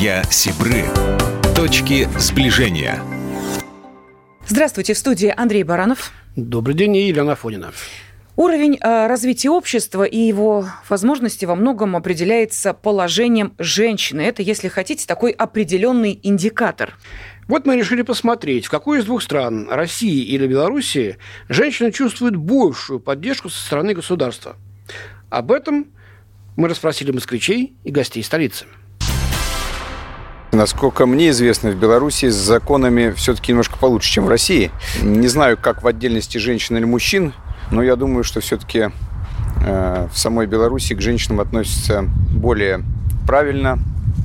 Друзья Сибры. Точки сближения. Здравствуйте, в студии Андрей Баранов. Добрый день, и Елена Фонина. Уровень э, развития общества и его возможности во многом определяется положением женщины. Это, если хотите, такой определенный индикатор. Вот мы решили посмотреть, в какой из двух стран, России или Белоруссии, женщины чувствуют большую поддержку со стороны государства. Об этом мы расспросили москвичей и гостей столицы. Насколько мне известно, в Беларуси с законами все-таки немножко получше, чем в России. Не знаю, как в отдельности женщин или мужчин, но я думаю, что все-таки э, в самой Беларуси к женщинам относятся более правильно,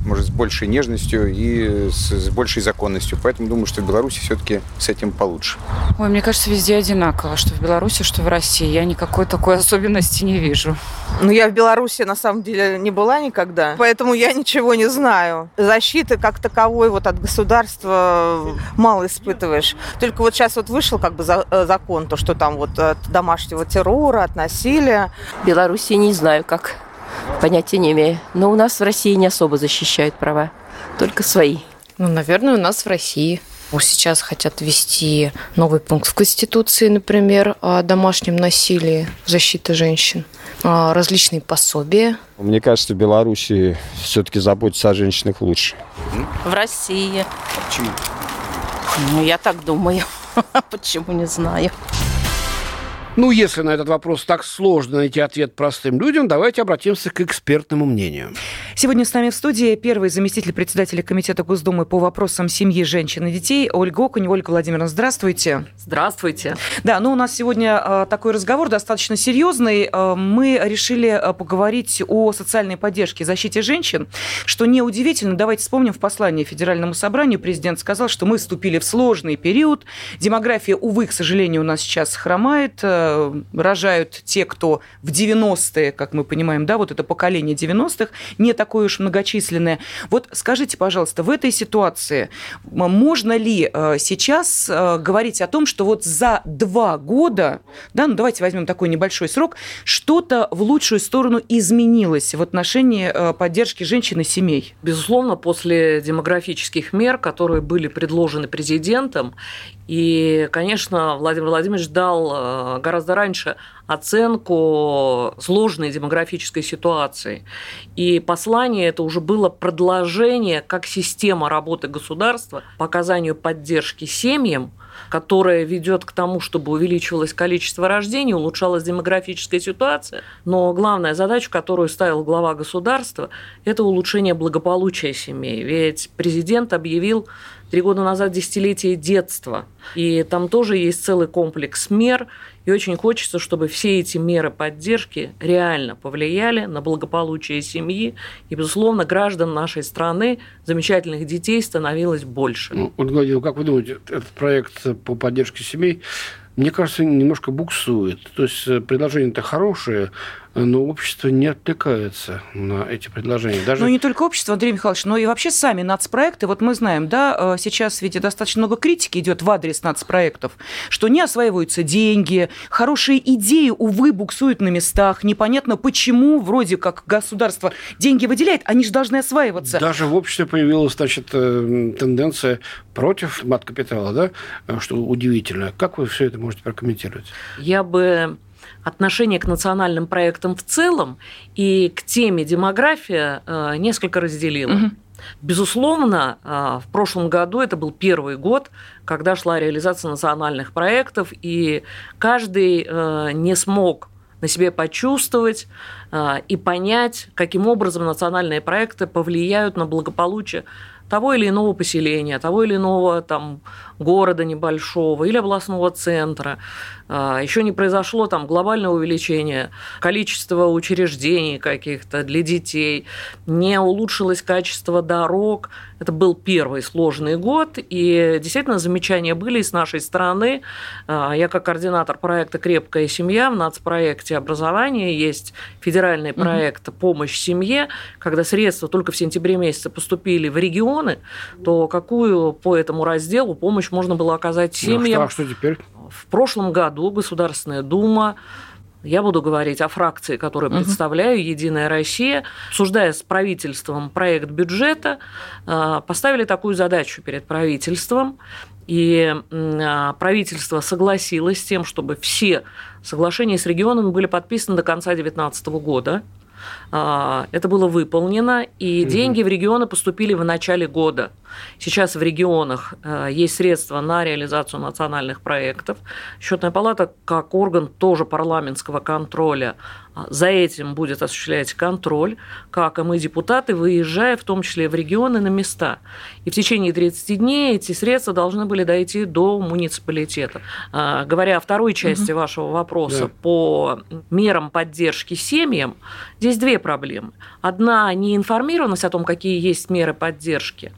может, с большей нежностью и с, с большей законностью. Поэтому думаю, что в Беларуси все-таки с этим получше. Ой, мне кажется, везде одинаково, что в Беларуси, что в России. Я никакой такой особенности не вижу. Ну, я в Беларуси, на самом деле, не была никогда, поэтому я ничего не знаю. Защиты как таковой вот от государства мало испытываешь. Только вот сейчас вот вышел как бы э, закон, то, что там вот от домашнего террора, от насилия. В Беларуси не знаю, как понятия не имею. Но у нас в России не особо защищают права, только свои. Ну, наверное, у нас в России. Сейчас хотят ввести новый пункт в Конституции, например, о домашнем насилии, защиты женщин, различные пособия. Мне кажется, в Беларуси все-таки заботиться о женщинах лучше. В России. Почему? Ну, я так думаю. Почему, не знаю. Ну, если на этот вопрос так сложно найти ответ простым людям, давайте обратимся к экспертному мнению. Сегодня с нами в студии первый заместитель председателя Комитета Госдумы по вопросам семьи, женщин и детей Ольга Окунь. Ольга Владимировна, здравствуйте. Здравствуйте. Да, ну у нас сегодня э, такой разговор достаточно серьезный. Э, мы решили э, поговорить о социальной поддержке защите женщин, что неудивительно. Давайте вспомним в послании Федеральному собранию президент сказал, что мы вступили в сложный период. Демография, увы, к сожалению, у нас сейчас хромает рожают те, кто в 90-е, как мы понимаем, да, вот это поколение 90-х, не такое уж многочисленное. Вот скажите, пожалуйста, в этой ситуации можно ли э, сейчас э, говорить о том, что вот за два года, да, ну давайте возьмем такой небольшой срок, что-то в лучшую сторону изменилось в отношении э, поддержки женщин и семей? Безусловно, после демографических мер, которые были предложены президентом, и, конечно, Владимир Владимирович дал гораздо гораздо раньше оценку сложной демографической ситуации. И послание это уже было продолжение как система работы государства по оказанию поддержки семьям, которая ведет к тому, чтобы увеличивалось количество рождений, улучшалась демографическая ситуация. Но главная задача, которую ставил глава государства, это улучшение благополучия семей. Ведь президент объявил три года назад десятилетие детства. И там тоже есть целый комплекс мер. И очень хочется, чтобы все эти меры поддержки реально повлияли на благополучие семьи. И, безусловно, граждан нашей страны, замечательных детей становилось больше. Ну, Владимир, как вы думаете, этот проект по поддержке семей мне кажется, немножко буксует. То есть э, предложение-то хорошее, но общество не откликается на эти предложения. Даже... Ну, не только общество, Андрей Михайлович, но и вообще сами нацпроекты. Вот мы знаем, да, э, сейчас ведь достаточно много критики идет в адрес нацпроектов, что не осваиваются деньги, хорошие идеи, увы, буксуют на местах. Непонятно, почему вроде как государство деньги выделяет, они же должны осваиваться. Даже в обществе появилась, значит, э, тенденция против мат-капитала, да, что удивительно. Как вы все это можете прокомментировать? Я бы отношение к национальным проектам в целом и к теме демография э, несколько разделила. Угу. Безусловно, э, в прошлом году это был первый год, когда шла реализация национальных проектов, и каждый э, не смог на себе почувствовать и понять, каким образом национальные проекты повлияют на благополучие того или иного поселения, того или иного там, города небольшого или областного центра. А, Еще не произошло там глобальное увеличение количества учреждений каких-то для детей, не улучшилось качество дорог. Это был первый сложный год, и действительно замечания были и с нашей стороны. А, я как координатор проекта «Крепкая семья» в нацпроекте образования есть федеральный проект «Помощь семье», когда средства только в сентябре месяце поступили в регионы, то какую по этому разделу помощь можно было оказать семьям? Ну, что, а что теперь? В прошлом году Государственная Дума я буду говорить о фракции, которую угу. представляю, Единая Россия, обсуждая с правительством проект бюджета, э, поставили такую задачу перед правительством, и э, правительство согласилось с тем, чтобы все соглашения с регионами были подписаны до конца 2019 года. А, это было выполнено, и угу. деньги в регионы поступили в начале года. Сейчас в регионах э, есть средства на реализацию национальных проектов. Счетная палата, как орган тоже парламентского контроля, за этим будет осуществлять контроль, как и мы, депутаты, выезжая в том числе в регионы на места. И в течение 30 дней эти средства должны были дойти до муниципалитета. А, говоря о второй части угу. вашего вопроса да. по мерам поддержки семьям, здесь две проблемы. Одна – неинформированность о том, какие есть меры поддержки.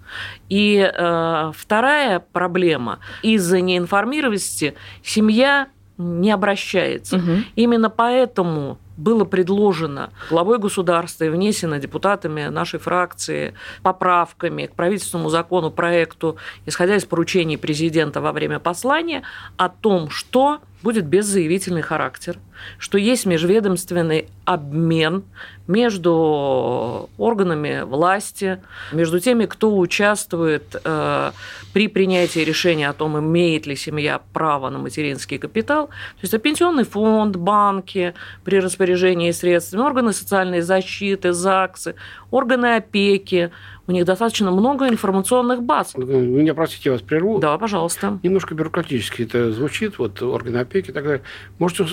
И э, вторая проблема – из-за неинформированности семья не обращается. Угу. Именно поэтому было предложено главой государства и внесено депутатами нашей фракции поправками к правительственному закону проекту, исходя из поручений президента во время послания, о том, что будет беззаявительный характер, что есть межведомственный обмен между органами власти, между теми, кто участвует э, при принятии решения о том, имеет ли семья право на материнский капитал. То есть это пенсионный фонд, банки при распоряжении средствами, органы социальной защиты, ЗАГСы, органы опеки, у них достаточно много информационных баз. Вы меня простите, я вас прерву. Да, пожалуйста. Немножко бюрократически это звучит, вот органы опеки и так далее. Можете э,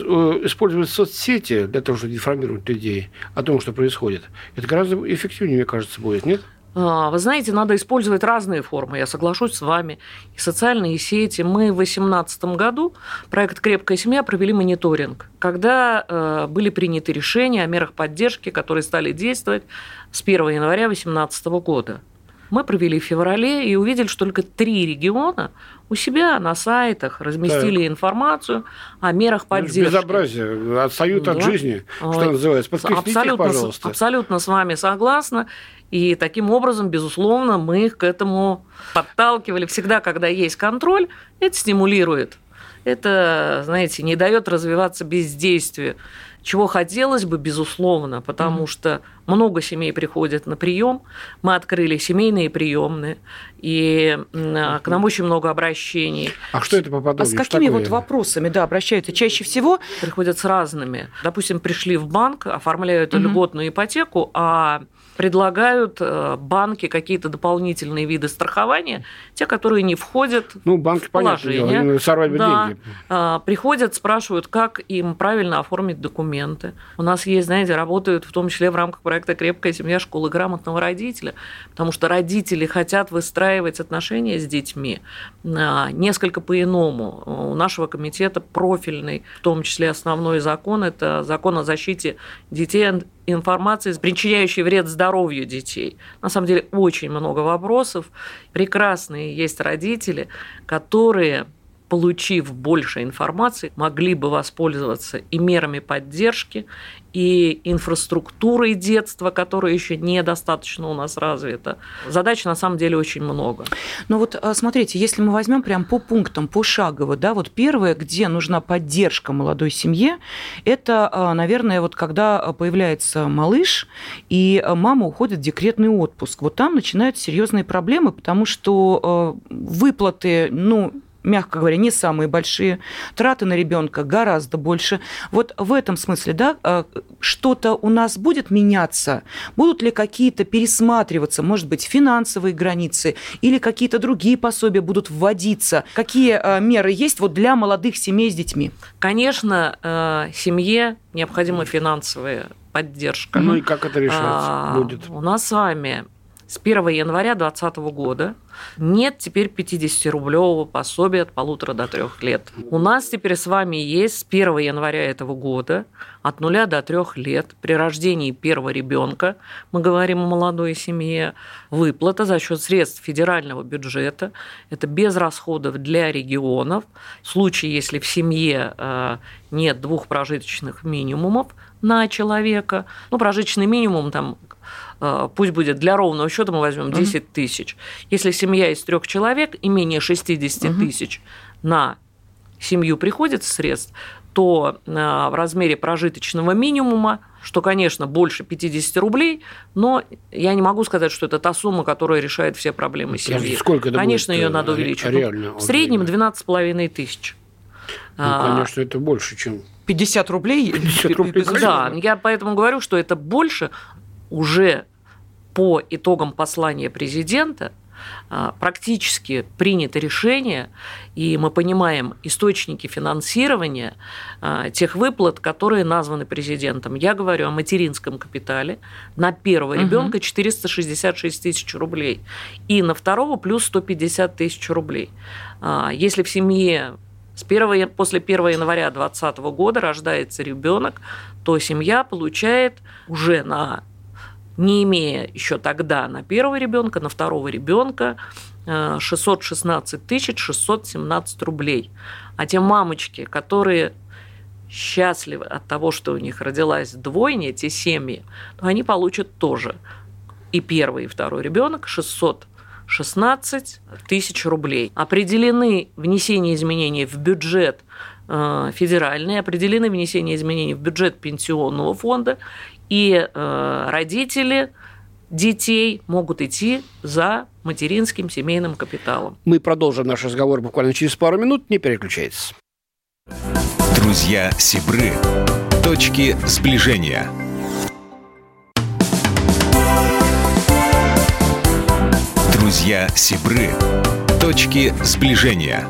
использовать соцсети для того, чтобы информировать людей о том, что происходит. Это гораздо эффективнее, мне кажется, будет, нет? А, вы знаете, надо использовать разные формы, я соглашусь с вами. И социальные сети. Мы в 2018 году проект «Крепкая семья» провели мониторинг, когда э, были приняты решения о мерах поддержки, которые стали действовать с 1 января 2018 года. Мы провели в феврале и увидели, что только три региона у себя на сайтах разместили так. информацию о мерах поддержки. Безобразие, отстают да. от жизни, что называется. абсолютно, их, пожалуйста. Абсолютно с вами согласна. И таким образом, безусловно, мы их к этому подталкивали. Всегда, когда есть контроль, это стимулирует. Это, знаете, не дает развиваться бездействию чего хотелось бы, безусловно, потому mm-hmm. что много семей приходят на прием. Мы открыли семейные приемные, и к нам очень много обращений. А что это по подобию? А с какими вот вопросами, да, обращаются чаще всего? Приходят с разными. Допустим, пришли в банк, оформляют mm-hmm. льготную ипотеку, а предлагают э, банки какие-то дополнительные виды страхования, те, которые не входят ну, банки, в положение. Понятно, сорвать да. деньги. А, приходят, спрашивают, как им правильно оформить документы. У нас есть, знаете, работают в том числе в рамках проекта «Крепкая семья. Школы грамотного родителя», потому что родители хотят выстраивать отношения с детьми а, несколько по-иному. У нашего комитета профильный, в том числе основной закон, это закон о защите детей информации, причиняющей вред здоровью детей. На самом деле очень много вопросов. Прекрасные есть родители, которые получив больше информации, могли бы воспользоваться и мерами поддержки, и инфраструктурой детства, которая еще недостаточно у нас развита. Задач на самом деле очень много. Ну вот а, смотрите, если мы возьмем прям по пунктам, пошагово, да, вот первое, где нужна поддержка молодой семье, это, а, наверное, вот когда появляется малыш, и мама уходит в декретный отпуск. Вот там начинаются серьезные проблемы, потому что а, выплаты, ну, мягко говоря, не самые большие, траты на ребенка гораздо больше. Вот в этом смысле, да, а, что-то у нас будет меняться? Будут ли какие-то пересматриваться, может быть, финансовые границы или какие-то другие пособия будут вводиться? Какие а, меры есть вот для молодых семей с детьми? Конечно, э, семье необходима финансовая поддержка. Ну и как это решаться а, будет? У нас с вами с 1 января 2020 года нет теперь 50-рублевого пособия от полутора до трех лет. У нас теперь с вами есть с 1 января этого года от нуля до трех лет при рождении первого ребенка, мы говорим о молодой семье, выплата за счет средств федерального бюджета. Это без расходов для регионов. В случае, если в семье э, нет двух прожиточных минимумов на человека, ну, прожиточный минимум там пусть будет для ровного счета мы возьмем 10 тысяч. Если семья из трех человек и менее 60 тысяч на семью приходится средств, то в размере прожиточного минимума, что, конечно, больше 50 рублей, но я не могу сказать, что это та сумма, которая решает все проблемы семьи. Сколько это конечно, будет, ее надо увеличить. Реально, в среднем 12,5 тысяч. Ну, конечно, это больше, чем 50 рублей? 50 рублей. Да, я поэтому говорю, что это больше уже по итогам послания президента практически принято решение, и мы понимаем источники финансирования тех выплат, которые названы президентом. Я говорю о материнском капитале на первого ребенка 466 тысяч рублей и на второго плюс 150 тысяч рублей. Если в семье с 1, после 1 января 2020 года рождается ребенок, то семья получает уже на не имея еще тогда на первого ребенка, на второго ребенка 616 тысяч 617 рублей. А те мамочки, которые счастливы от того, что у них родилась двойня, те семьи, то они получат тоже и первый, и второй ребенок 600 16 тысяч рублей. Определены внесение изменений в бюджет э, федеральный, определены внесение изменений в бюджет пенсионного фонда, и э, родители детей могут идти за материнским семейным капиталом. Мы продолжим наш разговор буквально через пару минут. Не переключайтесь. Друзья Сибры. Точки сближения. Друзья Сибры. Точки сближения.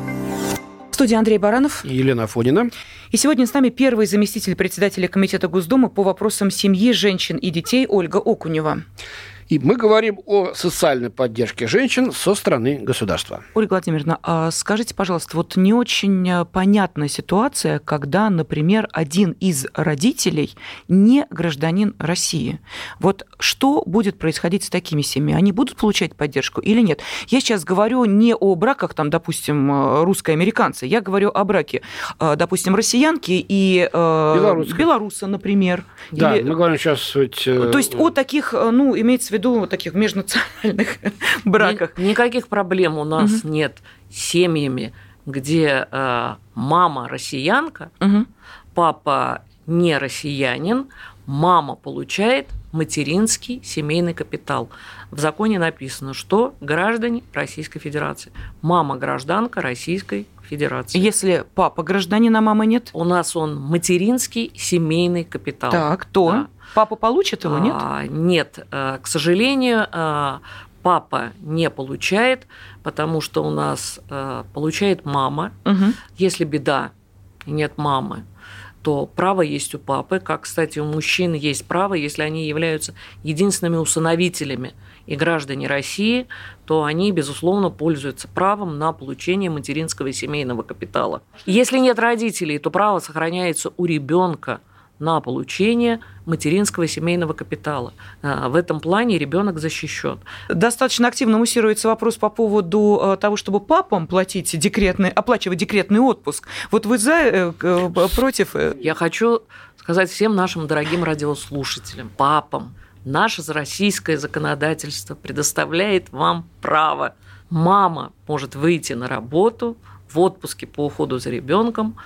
В студии Андрей Баранов. И Елена Афонина. И сегодня с нами первый заместитель председателя Комитета Госдумы по вопросам семьи, женщин и детей Ольга Окунева. И мы говорим о социальной поддержке женщин со стороны государства. Ольга Владимировна, а скажите, пожалуйста, вот не очень э, понятная ситуация, когда, например, один из родителей не гражданин России. Вот что будет происходить с такими семьями? Они будут получать поддержку или нет? Я сейчас говорю не о браках, там, допустим, э, русско-американцы, я говорю о браке, э, допустим, россиянки и Белорусской. белоруса, например. Да, или... мы говорим сейчас... Ведь... То есть о таких, ну, имеется в виду вот таких межнациональных браках. Никаких проблем у нас угу. нет с семьями, где э, мама россиянка, угу. папа не россиянин, мама получает материнский семейный капитал. В законе написано, что граждане Российской Федерации. Мама гражданка Российской Федерации. Если папа гражданин, а мамы нет? У нас он материнский семейный капитал. Так, то? Да. Папа получит его, нет? А, нет, э, к сожалению, э, папа не получает, потому что у нас э, получает мама. Угу. Если беда и нет мамы, то право есть у папы, как, кстати, у мужчин есть право, если они являются единственными усыновителями и граждане России, то они, безусловно, пользуются правом на получение материнского и семейного капитала. Если нет родителей, то право сохраняется у ребенка – на получение материнского семейного капитала. А, в этом плане ребенок защищен. Достаточно активно муссируется вопрос по поводу э, того, чтобы папам платить декретный, оплачивать декретный отпуск. Вот вы за, э, против? Э? Я хочу сказать всем нашим дорогим радиослушателям, папам, наше российское законодательство предоставляет вам право. Мама может выйти на работу в отпуске по уходу за ребенком,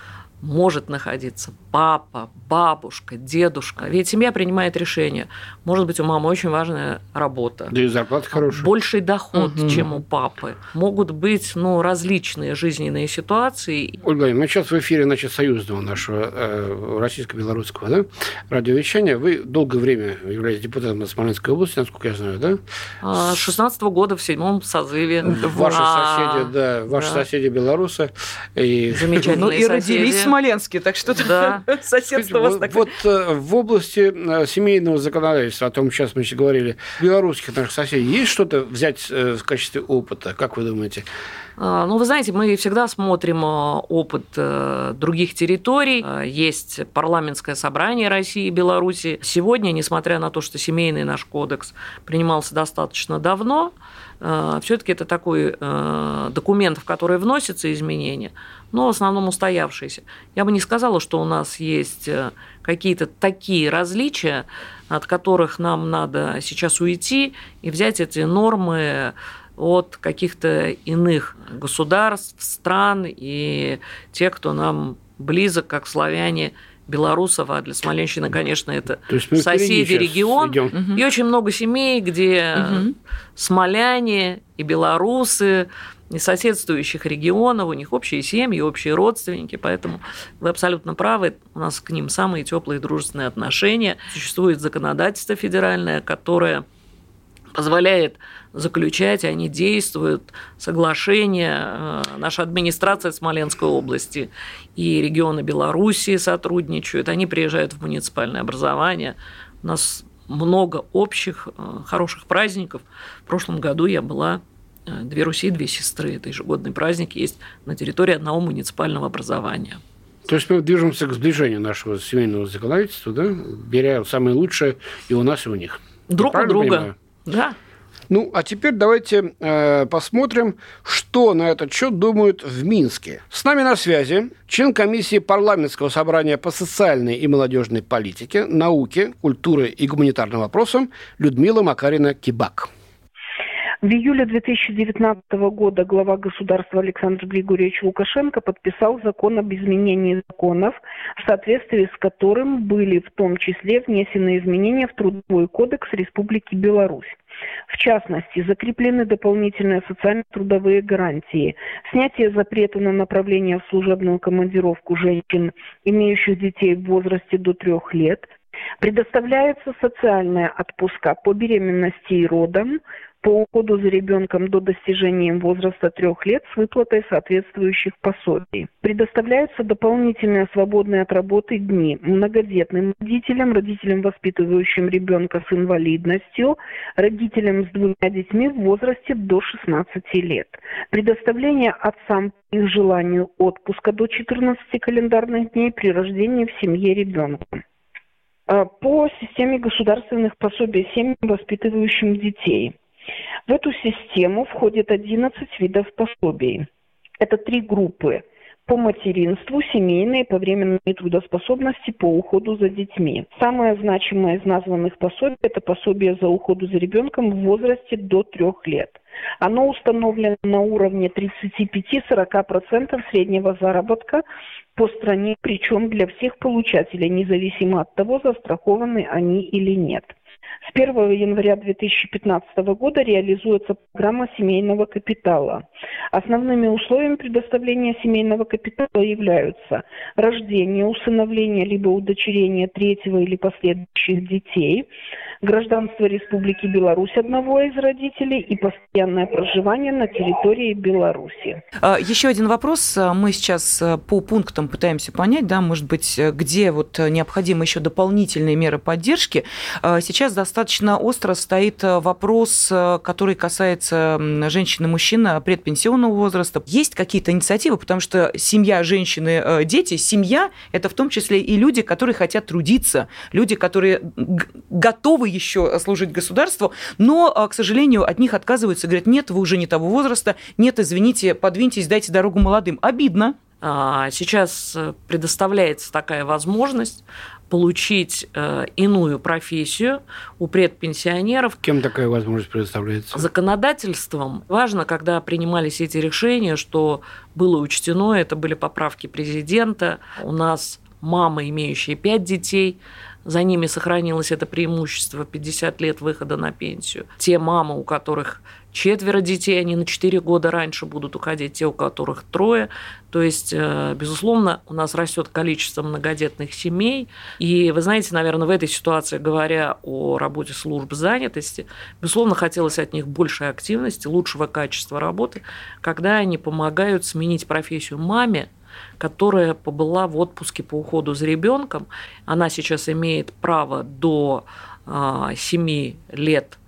может находиться папа, бабушка, дедушка. Ведь семья принимает решение. Может быть, у мамы очень важная работа. Да и зарплата хорошая. Больший доход, угу. чем у папы. Могут быть ну, различные жизненные ситуации. Ольга, мы сейчас в эфире значит, союзного нашего э, российско-белорусского да, радиовещания. Вы долгое время являетесь депутатом Смоленской области, насколько я знаю, да? С 16 -го года в седьмом созыве. Ваши а, соседи, да, ваши да. соседи белорусы. И... Замечательные Ну и родились в Смоленске, так что да. соседство у вас такое. Вот э, в области э, семейного законодательства, о том сейчас мы еще говорили, белорусских наших соседей, есть что-то взять э, в качестве опыта, как вы думаете? А, ну, вы знаете, мы всегда смотрим опыт других территорий. Есть парламентское собрание России и Беларуси. Сегодня, несмотря на то, что семейный наш кодекс принимался достаточно давно, все-таки это такой документ, в который вносятся изменения, но в основном устоявшиеся. Я бы не сказала, что у нас есть э, какие-то такие различия, от которых нам надо сейчас уйти и взять эти нормы от каких-то иных государств, стран и те, кто нам близок, как славяне белорусов, а для Смоленщины, конечно, это соседи регион. Идем. И очень много семей, где угу. смоляне и белорусы и соседствующих регионов, у них общие семьи, общие родственники, поэтому вы абсолютно правы, у нас к ним самые теплые дружественные отношения. Существует законодательство федеральное, которое позволяет заключать, они действуют, соглашения. Э, наша администрация Смоленской области и регионы Белоруссии сотрудничают, они приезжают в муниципальное образование. У нас много общих э, хороших праздников. В прошлом году я была э, «Две Руси, две сестры». Это ежегодный праздник есть на территории одного муниципального образования. То есть мы движемся к сближению нашего семейного законодательства, да? беря самое лучшее и у нас, и у них. Друг у друга. Понимаю? Да. Ну, а теперь давайте э, посмотрим, что на этот счет думают в Минске. С нами на связи член комиссии парламентского собрания по социальной и молодежной политике, науке, культуре и гуманитарным вопросам Людмила Макарина-Кибак. В июле 2019 года глава государства Александр Григорьевич Лукашенко подписал закон об изменении законов, в соответствии с которым были в том числе внесены изменения в Трудовой кодекс Республики Беларусь. В частности, закреплены дополнительные социально-трудовые гарантии, снятие запрета на направление в служебную командировку женщин, имеющих детей в возрасте до трех лет, предоставляется социальная отпуска по беременности и родам, по уходу за ребенком до достижения возраста трех лет с выплатой соответствующих пособий. Предоставляются дополнительные свободные от работы дни многодетным родителям, родителям, воспитывающим ребенка с инвалидностью, родителям с двумя детьми в возрасте до 16 лет. Предоставление отцам по их желанию отпуска до 14 календарных дней при рождении в семье ребенка по системе государственных пособий семьям, воспитывающим детей. В эту систему входит 11 видов пособий. Это три группы по материнству, семейные, по временной трудоспособности, по уходу за детьми. Самое значимое из названных пособий – это пособие за уходу за ребенком в возрасте до трех лет. Оно установлено на уровне 35-40% среднего заработка по стране, причем для всех получателей, независимо от того, застрахованы они или нет. С 1 января 2015 года реализуется программа семейного капитала. Основными условиями предоставления семейного капитала являются рождение, усыновление либо удочерение третьего или последующих детей, гражданство Республики Беларусь одного из родителей и постоянное проживание на территории Беларуси. А, еще один вопрос. Мы сейчас э, по пунктам пытаемся понять, да, может быть, э, где вот необходимы еще дополнительные меры поддержки. А, сейчас достаточно остро стоит э, вопрос, который касается женщин и мужчин предпенсионного возраста. Есть какие-то инициативы, потому что семья, женщины, дети, семья – это в том числе и люди, которые хотят трудиться, люди, которые готовы еще служить государству, но, к сожалению, от них отказываются, говорят, нет, вы уже не того возраста, нет, извините, подвиньтесь, дайте дорогу молодым. Обидно. А, сейчас э, предоставляется такая возможность получить э, иную профессию у предпенсионеров. Кем такая возможность предоставляется? Законодательством. Важно, когда принимались эти решения, что было учтено, это были поправки президента. У нас мама, имеющая пять детей, за ними сохранилось это преимущество 50 лет выхода на пенсию. Те мамы, у которых четверо детей, они на 4 года раньше будут уходить, те, у которых трое. То есть, э, безусловно, у нас растет количество многодетных семей. И вы знаете, наверное, в этой ситуации, говоря о работе служб занятости, безусловно, хотелось от них большей активности, лучшего качества работы, когда они помогают сменить профессию маме, которая побыла в отпуске по уходу за ребенком. Она сейчас имеет право до 7 а, лет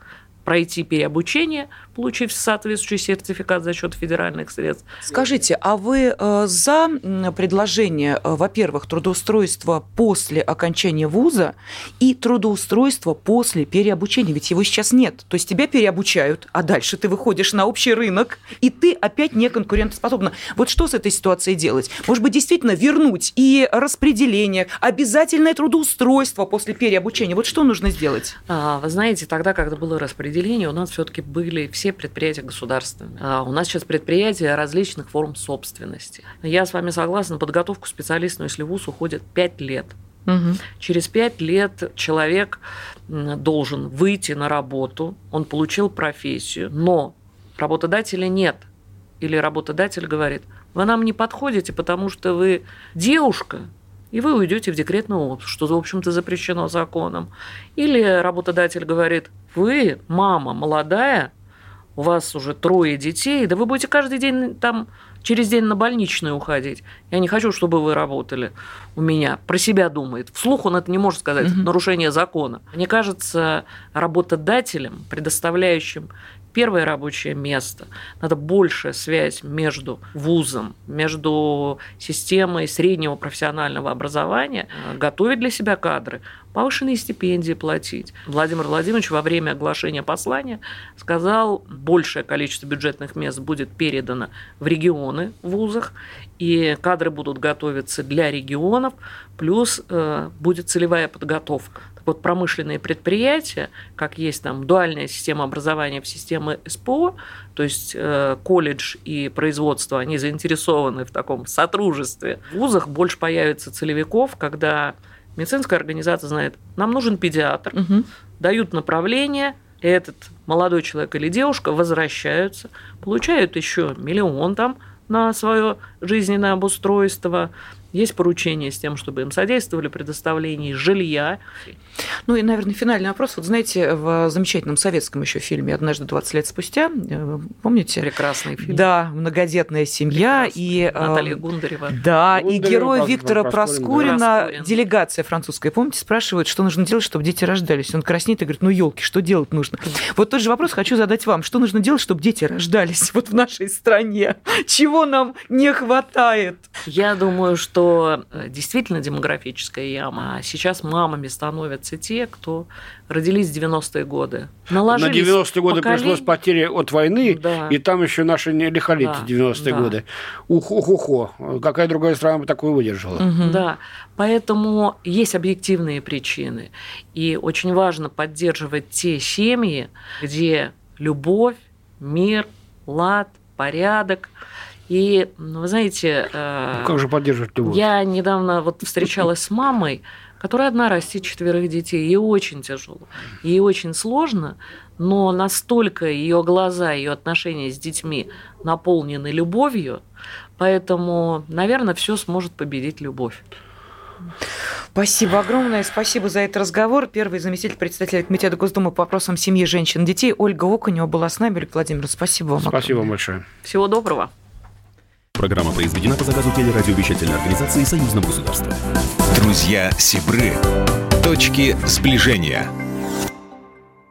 пройти переобучение, получив соответствующий сертификат за счет федеральных средств. Скажите, а вы э, за предложение, э, во-первых, трудоустройства после окончания вуза и трудоустройства после переобучения? Ведь его сейчас нет. То есть тебя переобучают, а дальше ты выходишь на общий рынок, и ты опять не конкурентоспособна. Вот что с этой ситуацией делать? Может быть, действительно вернуть и распределение, обязательное трудоустройство после переобучения? Вот что нужно сделать? А, вы знаете, тогда, когда было распределение у нас все-таки были все предприятия государственные. А у нас сейчас предприятия различных форм собственности. Я с вами согласна, подготовку специалиста, если ВУЗ уходит 5 лет. Угу. Через пять лет человек должен выйти на работу, он получил профессию, но работодателя нет. Или работодатель говорит, вы нам не подходите, потому что вы девушка, и вы уйдете в декретный отпуск, что, в общем-то, запрещено законом. Или работодатель говорит, вы мама молодая, у вас уже трое детей, да вы будете каждый день там через день на больничную уходить. Я не хочу, чтобы вы работали у меня. Про себя думает. Вслух он это не может сказать. Угу. Нарушение закона. Мне кажется, работодателем, предоставляющим первое рабочее место, надо большая связь между вузом, между системой среднего профессионального образования, готовить для себя кадры, повышенные стипендии платить. Владимир Владимирович во время оглашения послания сказал, большее количество бюджетных мест будет передано в регионы в вузах, и кадры будут готовиться для регионов, плюс э, будет целевая подготовка. Так вот, промышленные предприятия, как есть там дуальная система образования в системе СПО, то есть э, колледж и производство, они заинтересованы в таком сотрудничестве. В вузах больше появится целевиков, когда медицинская организация знает, нам нужен педиатр, угу. дают направление, этот молодой человек или девушка возвращаются, получают еще миллион там на свое жизненное обустройство, есть поручение с тем, чтобы им содействовали предоставлении жилья. Ну и, наверное, финальный вопрос. Вот знаете, в замечательном советском еще фильме «Однажды 20 лет спустя», э, помните? Прекрасный фильм. Да, многодетная семья. И, э, Наталья Гундарева. Да, Гундарева, и герой Виктора Проскурина, Проскурин. делегация французская, помните, спрашивают, что нужно делать, чтобы дети рождались. Он краснеет и говорит, ну, елки, что делать нужно? Вот тот же вопрос хочу задать вам. Что нужно делать, чтобы дети рождались вот в нашей стране? Чего нам не хватает? Я думаю, что что э, действительно демографическая яма. А сейчас мамами становятся те, кто родились в 90-е годы. Наложились На 90-е годы поколение... пришлось потери от войны, да. и там еще наши лихолетие да, 90-е да. годы. Ухо-хухо. Какая другая страна бы такое выдержала? Угу. Да. Поэтому есть объективные причины. И очень важно поддерживать те семьи, где любовь, мир, лад, порядок – и, вы знаете... Э, ну, как же поддерживать любовь? Я недавно вот встречалась с мамой, которая одна растит четверых детей. Ей очень тяжело, ей очень сложно, но настолько ее глаза, ее отношения с детьми наполнены любовью, поэтому, наверное, все сможет победить любовь. Спасибо огромное. Спасибо за этот разговор. Первый заместитель председателя Комитета Госдумы по вопросам семьи, женщин, детей Ольга Окунева была с нами. Олег Владимирович, спасибо вам. Спасибо огромное. большое. Всего доброго. Программа произведена по заказу телерадиовещательной организации Союзного государства. Друзья Сибры. Точки сближения.